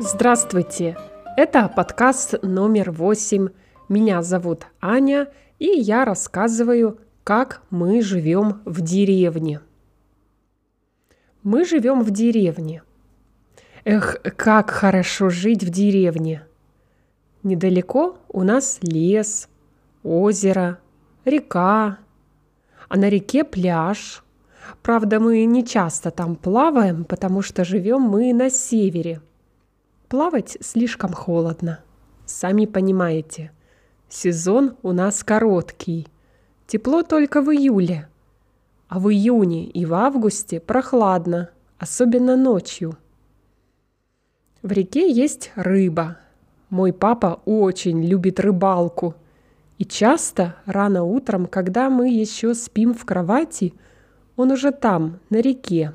Здравствуйте! Это подкаст номер восемь. Меня зовут Аня, и я рассказываю, как мы живем в деревне. Мы живем в деревне. Эх, как хорошо жить в деревне. Недалеко у нас лес, озеро, река, а на реке пляж. Правда, мы не часто там плаваем, потому что живем мы на севере. Плавать слишком холодно. Сами понимаете, сезон у нас короткий. Тепло только в июле. А в июне и в августе прохладно, особенно ночью. В реке есть рыба. Мой папа очень любит рыбалку – и часто, рано утром, когда мы еще спим в кровати, он уже там, на реке.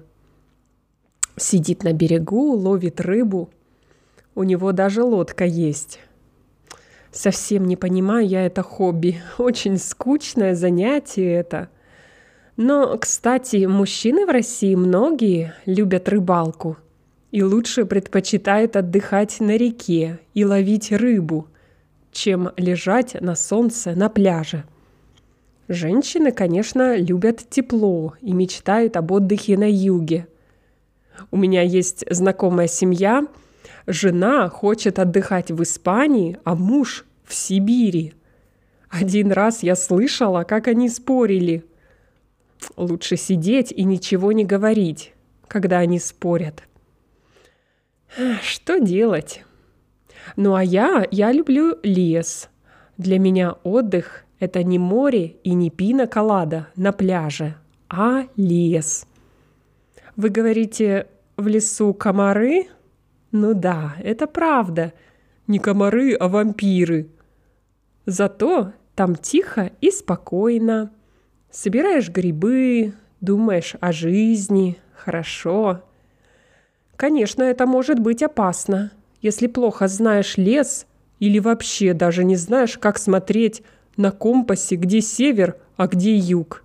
Сидит на берегу, ловит рыбу. У него даже лодка есть. Совсем не понимаю я это хобби. Очень скучное занятие это. Но, кстати, мужчины в России многие любят рыбалку и лучше предпочитают отдыхать на реке и ловить рыбу – чем лежать на солнце на пляже. Женщины, конечно, любят тепло и мечтают об отдыхе на юге. У меня есть знакомая семья, жена хочет отдыхать в Испании, а муж в Сибири. Один раз я слышала, как они спорили. Лучше сидеть и ничего не говорить, когда они спорят. Что делать? Ну а я, я люблю лес. Для меня отдых – это не море и не пина-колада на пляже, а лес. Вы говорите, в лесу комары? Ну да, это правда. Не комары, а вампиры. Зато там тихо и спокойно. Собираешь грибы, думаешь о жизни, хорошо. Конечно, это может быть опасно если плохо знаешь лес или вообще даже не знаешь, как смотреть на компасе, где север, а где юг.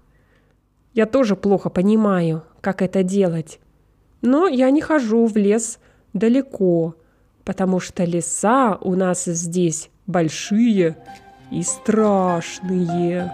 Я тоже плохо понимаю, как это делать. Но я не хожу в лес далеко, потому что леса у нас здесь большие и страшные.